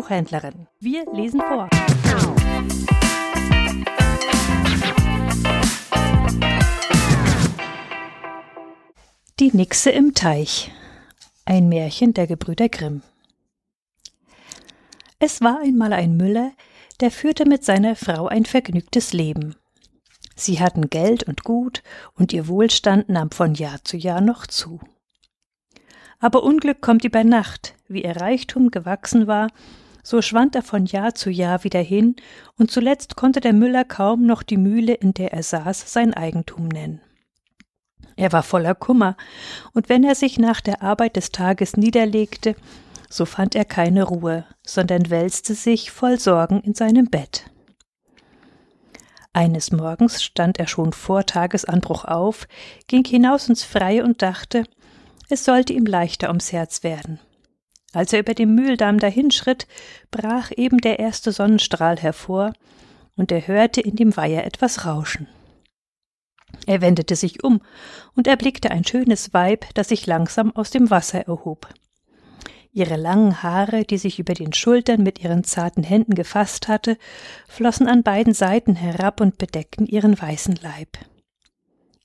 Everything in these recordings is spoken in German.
Buchhändlerin. Wir lesen vor. Die Nixe im Teich. Ein Märchen der Gebrüder Grimm. Es war einmal ein Müller, der führte mit seiner Frau ein vergnügtes Leben. Sie hatten Geld und Gut, und ihr Wohlstand nahm von Jahr zu Jahr noch zu. Aber Unglück kommt über Nacht, wie ihr Reichtum gewachsen war, so schwand er von Jahr zu Jahr wieder hin, und zuletzt konnte der Müller kaum noch die Mühle, in der er saß, sein Eigentum nennen. Er war voller Kummer, und wenn er sich nach der Arbeit des Tages niederlegte, so fand er keine Ruhe, sondern wälzte sich voll Sorgen in seinem Bett. Eines Morgens stand er schon vor Tagesanbruch auf, ging hinaus ins Freie und dachte, es sollte ihm leichter ums Herz werden. Als er über dem Mühldamm dahinschritt, brach eben der erste Sonnenstrahl hervor, und er hörte in dem Weiher etwas rauschen. Er wendete sich um und erblickte ein schönes Weib, das sich langsam aus dem Wasser erhob. Ihre langen Haare, die sich über den Schultern mit ihren zarten Händen gefasst hatte, flossen an beiden Seiten herab und bedeckten ihren weißen Leib.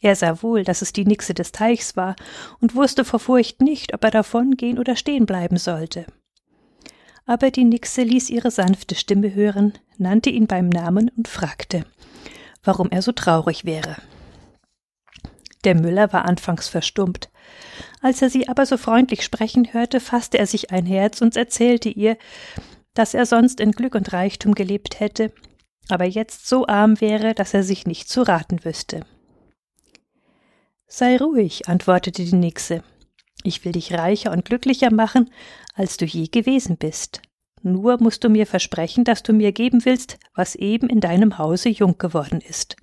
Er sah wohl, dass es die Nixe des Teichs war und wusste vor Furcht nicht, ob er davongehen oder stehen bleiben sollte. Aber die Nixe ließ ihre sanfte Stimme hören, nannte ihn beim Namen und fragte, warum er so traurig wäre. Der Müller war anfangs verstummt. Als er sie aber so freundlich sprechen hörte, fasste er sich ein Herz und erzählte ihr, dass er sonst in Glück und Reichtum gelebt hätte, aber jetzt so arm wäre, dass er sich nicht zu raten wüsste. Sei ruhig, antwortete die Nixe. Ich will dich reicher und glücklicher machen, als du je gewesen bist. Nur musst du mir versprechen, dass du mir geben willst, was eben in deinem Hause jung geworden ist.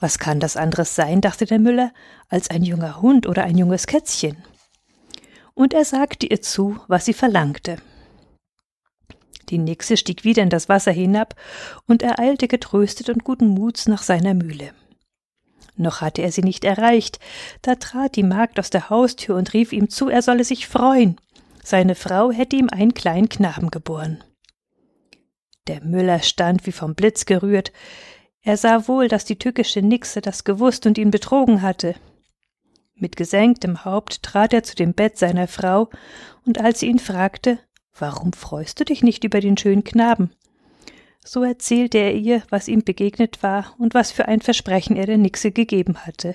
Was kann das anderes sein, dachte der Müller, als ein junger Hund oder ein junges Kätzchen? Und er sagte ihr zu, was sie verlangte. Die Nixe stieg wieder in das Wasser hinab und er eilte getröstet und guten Muts nach seiner Mühle. Noch hatte er sie nicht erreicht, da trat die Magd aus der Haustür und rief ihm zu, er solle sich freuen. Seine Frau hätte ihm einen kleinen Knaben geboren. Der Müller stand wie vom Blitz gerührt. Er sah wohl, dass die tückische Nixe das gewusst und ihn betrogen hatte. Mit gesenktem Haupt trat er zu dem Bett seiner Frau, und als sie ihn fragte, Warum freust du dich nicht über den schönen Knaben? So erzählte er ihr, was ihm begegnet war und was für ein Versprechen er der Nixe gegeben hatte.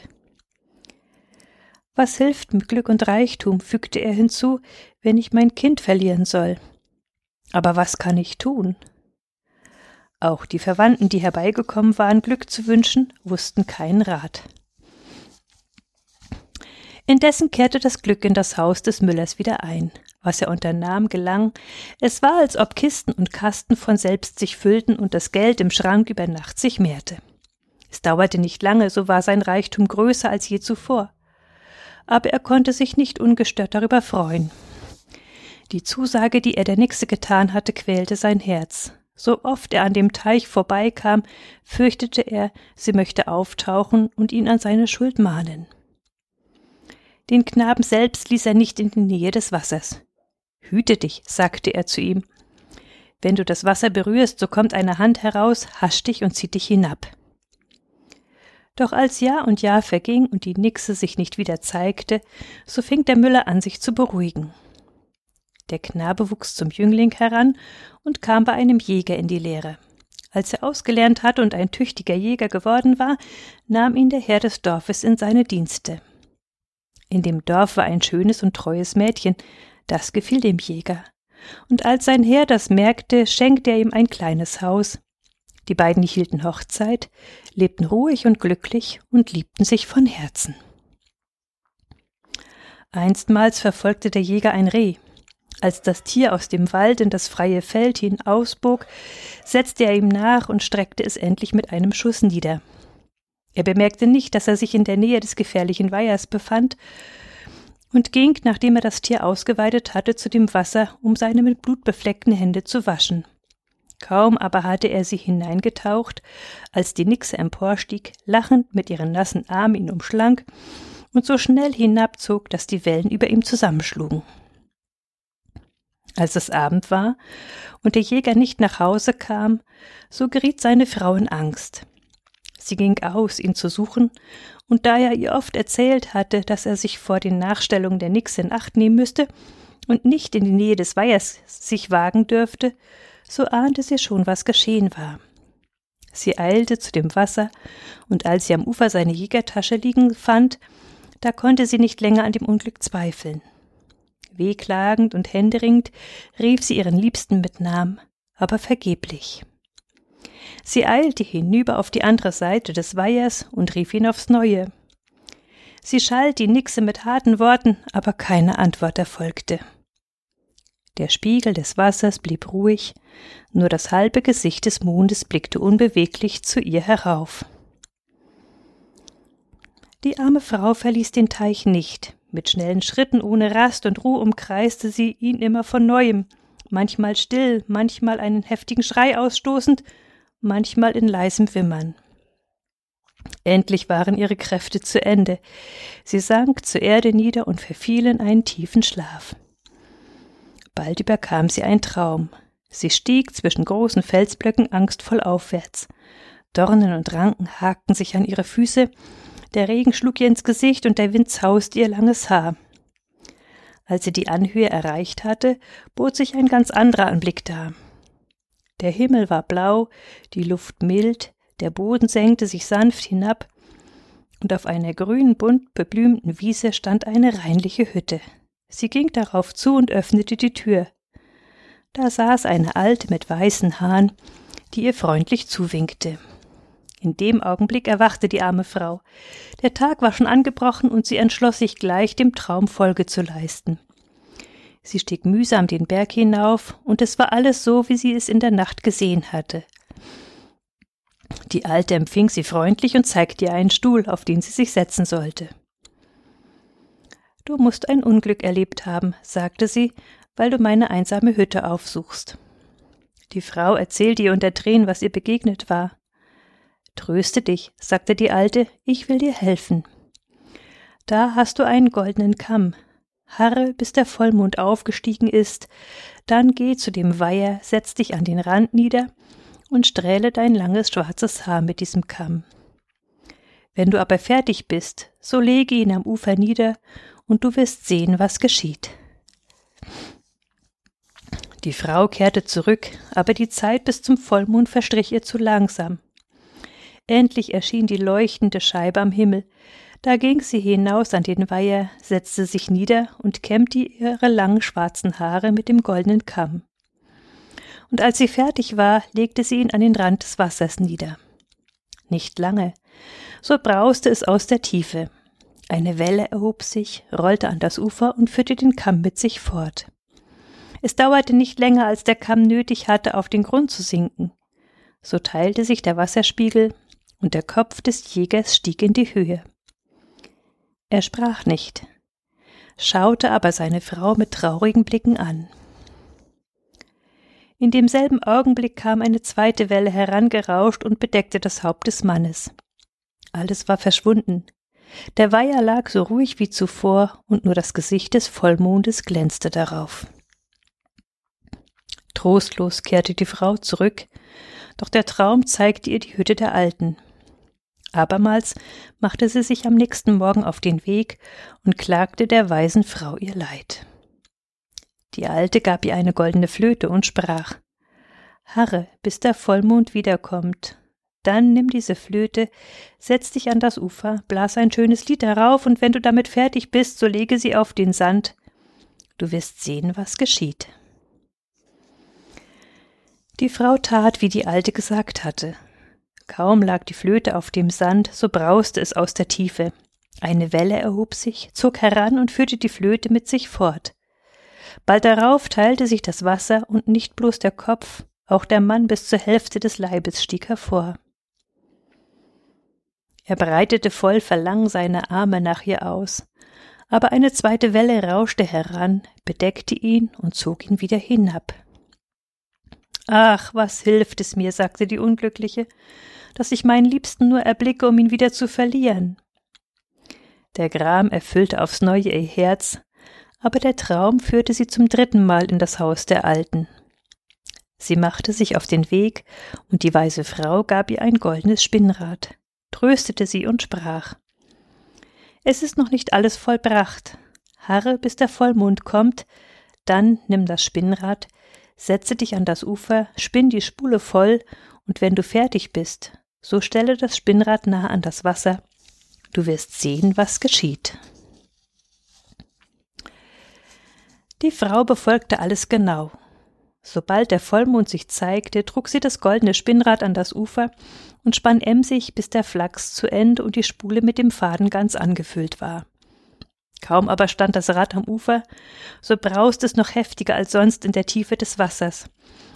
Was hilft mit Glück und Reichtum, fügte er hinzu, wenn ich mein Kind verlieren soll? Aber was kann ich tun? Auch die Verwandten, die herbeigekommen waren, Glück zu wünschen, wussten keinen Rat. Indessen kehrte das Glück in das Haus des Müllers wieder ein. Was er unternahm, gelang. Es war, als ob Kisten und Kasten von selbst sich füllten und das Geld im Schrank über Nacht sich mehrte. Es dauerte nicht lange, so war sein Reichtum größer als je zuvor. Aber er konnte sich nicht ungestört darüber freuen. Die Zusage, die er der Nixe getan hatte, quälte sein Herz. So oft er an dem Teich vorbeikam, fürchtete er, sie möchte auftauchen und ihn an seine Schuld mahnen. Den Knaben selbst ließ er nicht in die Nähe des Wassers. Hüte dich, sagte er zu ihm. Wenn du das Wasser berührst, so kommt eine Hand heraus, hascht dich und zieht dich hinab. Doch als Jahr und Jahr verging und die Nixe sich nicht wieder zeigte, so fing der Müller an, sich zu beruhigen. Der Knabe wuchs zum Jüngling heran und kam bei einem Jäger in die Lehre. Als er ausgelernt hatte und ein tüchtiger Jäger geworden war, nahm ihn der Herr des Dorfes in seine Dienste. In dem Dorf war ein schönes und treues Mädchen, das gefiel dem Jäger. Und als sein Herr das merkte, schenkte er ihm ein kleines Haus. Die beiden hielten Hochzeit, lebten ruhig und glücklich und liebten sich von Herzen. Einstmals verfolgte der Jäger ein Reh. Als das Tier aus dem Wald in das freie Feld hinausbog, setzte er ihm nach und streckte es endlich mit einem Schuss nieder. Er bemerkte nicht, dass er sich in der Nähe des gefährlichen Weihers befand, und ging, nachdem er das Tier ausgeweidet hatte, zu dem Wasser, um seine mit Blut befleckten Hände zu waschen. Kaum aber hatte er sie hineingetaucht, als die Nixe emporstieg, lachend mit ihren nassen Armen ihn umschlang und so schnell hinabzog, dass die Wellen über ihm zusammenschlugen. Als es Abend war und der Jäger nicht nach Hause kam, so geriet seine Frau in Angst. Sie ging aus, ihn zu suchen, und da er ihr oft erzählt hatte, dass er sich vor den Nachstellungen der Nix in Acht nehmen müsste und nicht in die Nähe des Weihers sich wagen dürfte, so ahnte sie schon, was geschehen war. Sie eilte zu dem Wasser, und als sie am Ufer seine Jägertasche liegen fand, da konnte sie nicht länger an dem Unglück zweifeln. Wehklagend und händeringend rief sie ihren Liebsten mit Namen, aber vergeblich. Sie eilte hinüber auf die andere Seite des Weihers und rief ihn aufs Neue. Sie schalt die Nixe mit harten Worten, aber keine Antwort erfolgte. Der Spiegel des Wassers blieb ruhig, nur das halbe Gesicht des Mondes blickte unbeweglich zu ihr herauf. Die arme Frau verließ den Teich nicht. Mit schnellen Schritten ohne Rast und Ruhe umkreiste sie ihn immer von neuem, manchmal still, manchmal einen heftigen Schrei ausstoßend, manchmal in leisem Wimmern. Endlich waren ihre Kräfte zu Ende. Sie sank zur Erde nieder und verfiel in einen tiefen Schlaf. Bald überkam sie ein Traum. Sie stieg zwischen großen Felsblöcken angstvoll aufwärts. Dornen und Ranken hakten sich an ihre Füße, der Regen schlug ihr ins Gesicht und der Wind zauste ihr langes Haar. Als sie die Anhöhe erreicht hatte, bot sich ein ganz anderer Anblick dar. Der Himmel war blau, die Luft mild, der Boden senkte sich sanft hinab, und auf einer grünen, bunt beblümten Wiese stand eine reinliche Hütte. Sie ging darauf zu und öffnete die Tür. Da saß eine Alte mit weißen Haaren, die ihr freundlich zuwinkte. In dem Augenblick erwachte die arme Frau. Der Tag war schon angebrochen und sie entschloss sich gleich, dem Traum Folge zu leisten. Sie stieg mühsam den Berg hinauf, und es war alles so, wie sie es in der Nacht gesehen hatte. Die Alte empfing sie freundlich und zeigte ihr einen Stuhl, auf den sie sich setzen sollte. Du musst ein Unglück erlebt haben, sagte sie, weil du meine einsame Hütte aufsuchst. Die Frau erzählte ihr unter Tränen, was ihr begegnet war. Tröste dich, sagte die Alte, ich will dir helfen. Da hast du einen goldenen Kamm, harre, bis der Vollmond aufgestiegen ist, dann geh zu dem Weiher, setz dich an den Rand nieder und strähle dein langes schwarzes Haar mit diesem Kamm. Wenn du aber fertig bist, so lege ihn am Ufer nieder, und du wirst sehen, was geschieht. Die Frau kehrte zurück, aber die Zeit bis zum Vollmond verstrich ihr zu langsam. Endlich erschien die leuchtende Scheibe am Himmel, da ging sie hinaus an den Weiher, setzte sich nieder und kämmte ihre langen schwarzen Haare mit dem goldenen Kamm. Und als sie fertig war, legte sie ihn an den Rand des Wassers nieder. Nicht lange, so brauste es aus der Tiefe. Eine Welle erhob sich, rollte an das Ufer und führte den Kamm mit sich fort. Es dauerte nicht länger, als der Kamm nötig hatte, auf den Grund zu sinken. So teilte sich der Wasserspiegel, und der Kopf des Jägers stieg in die Höhe. Er sprach nicht, schaute aber seine Frau mit traurigen Blicken an. In demselben Augenblick kam eine zweite Welle herangerauscht und bedeckte das Haupt des Mannes. Alles war verschwunden. Der Weiher lag so ruhig wie zuvor, und nur das Gesicht des Vollmondes glänzte darauf. Trostlos kehrte die Frau zurück, doch der Traum zeigte ihr die Hütte der Alten. Abermals machte sie sich am nächsten Morgen auf den Weg und klagte der weisen Frau ihr Leid. Die Alte gab ihr eine goldene Flöte und sprach Harre, bis der Vollmond wiederkommt. Dann nimm diese Flöte, setz dich an das Ufer, blas ein schönes Lied darauf, und wenn du damit fertig bist, so lege sie auf den Sand. Du wirst sehen, was geschieht. Die Frau tat, wie die Alte gesagt hatte. Kaum lag die Flöte auf dem Sand, so brauste es aus der Tiefe. Eine Welle erhob sich, zog heran und führte die Flöte mit sich fort. Bald darauf teilte sich das Wasser, und nicht bloß der Kopf, auch der Mann bis zur Hälfte des Leibes stieg hervor. Er breitete voll Verlangen seine Arme nach ihr aus, aber eine zweite Welle rauschte heran, bedeckte ihn und zog ihn wieder hinab. Ach, was hilft es mir, sagte die Unglückliche, dass ich meinen Liebsten nur erblicke, um ihn wieder zu verlieren. Der Gram erfüllte aufs neue ihr Herz, aber der Traum führte sie zum dritten Mal in das Haus der Alten. Sie machte sich auf den Weg, und die weise Frau gab ihr ein goldenes Spinnrad, tröstete sie und sprach Es ist noch nicht alles vollbracht. Harre, bis der Vollmond kommt, dann nimm das Spinnrad, setze dich an das Ufer, spinn die Spule voll, und wenn du fertig bist, so stelle das Spinnrad nah an das Wasser, du wirst sehen, was geschieht. Die Frau befolgte alles genau. Sobald der Vollmond sich zeigte, trug sie das goldene Spinnrad an das Ufer und spann emsig, bis der Flachs zu Ende und die Spule mit dem Faden ganz angefüllt war. Kaum aber stand das Rad am Ufer, so brauste es noch heftiger als sonst in der Tiefe des Wassers.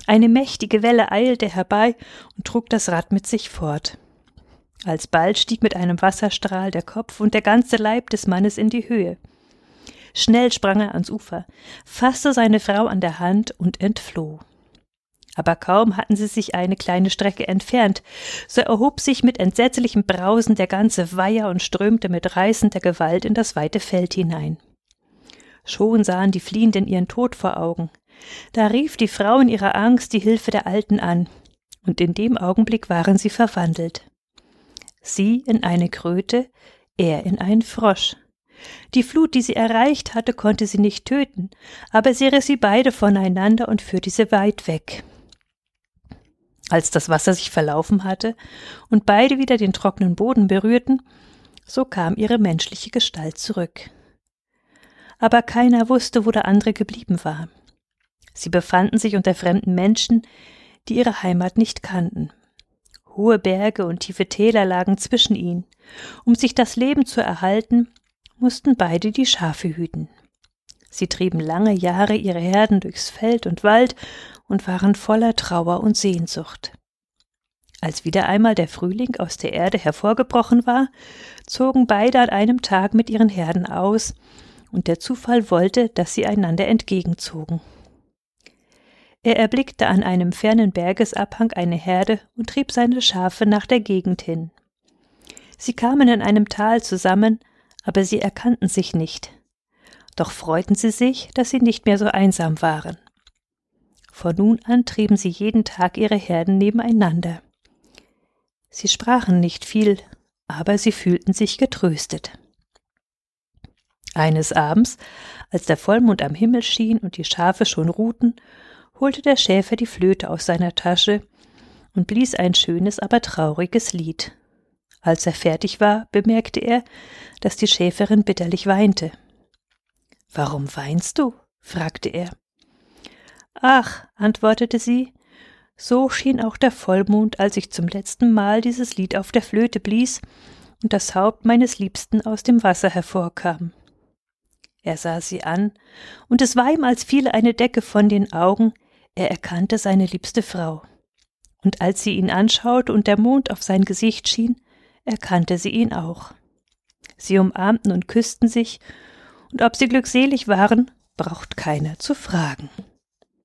Eine mächtige Welle eilte herbei und trug das Rad mit sich fort. Alsbald stieg mit einem Wasserstrahl der Kopf und der ganze Leib des Mannes in die Höhe. Schnell sprang er ans Ufer, fasste seine Frau an der Hand und entfloh. Aber kaum hatten sie sich eine kleine Strecke entfernt, so erhob sich mit entsetzlichem Brausen der ganze Weiher und strömte mit reißender Gewalt in das weite Feld hinein. Schon sahen die Fliehenden ihren Tod vor Augen. Da rief die Frau in ihrer Angst die Hilfe der Alten an, und in dem Augenblick waren sie verwandelt. Sie in eine Kröte, er in einen Frosch. Die Flut, die sie erreicht hatte, konnte sie nicht töten, aber sie riss sie beide voneinander und führte sie weit weg. Als das Wasser sich verlaufen hatte und beide wieder den trockenen Boden berührten, so kam ihre menschliche Gestalt zurück. Aber keiner wusste, wo der andere geblieben war. Sie befanden sich unter fremden Menschen, die ihre Heimat nicht kannten. Hohe Berge und tiefe Täler lagen zwischen ihnen. Um sich das Leben zu erhalten, mussten beide die Schafe hüten. Sie trieben lange Jahre ihre Herden durchs Feld und Wald und waren voller Trauer und Sehnsucht. Als wieder einmal der Frühling aus der Erde hervorgebrochen war, zogen beide an einem Tag mit ihren Herden aus, und der Zufall wollte, dass sie einander entgegenzogen. Er erblickte an einem fernen Bergesabhang eine Herde und trieb seine Schafe nach der Gegend hin. Sie kamen in einem Tal zusammen, aber sie erkannten sich nicht. Doch freuten sie sich, dass sie nicht mehr so einsam waren. Von nun an trieben sie jeden Tag ihre Herden nebeneinander. Sie sprachen nicht viel, aber sie fühlten sich getröstet. Eines Abends, als der Vollmond am Himmel schien und die Schafe schon ruhten, holte der Schäfer die Flöte aus seiner Tasche und blies ein schönes, aber trauriges Lied. Als er fertig war, bemerkte er, dass die Schäferin bitterlich weinte. Warum weinst du? fragte er. Ach, antwortete sie, so schien auch der Vollmond, als ich zum letzten Mal dieses Lied auf der Flöte blies und das Haupt meines Liebsten aus dem Wasser hervorkam. Er sah sie an, und es war ihm, als fiele eine Decke von den Augen, er erkannte seine liebste Frau. Und als sie ihn anschaute und der Mond auf sein Gesicht schien, erkannte sie ihn auch. Sie umarmten und küssten sich, und ob sie glückselig waren, braucht keiner zu fragen.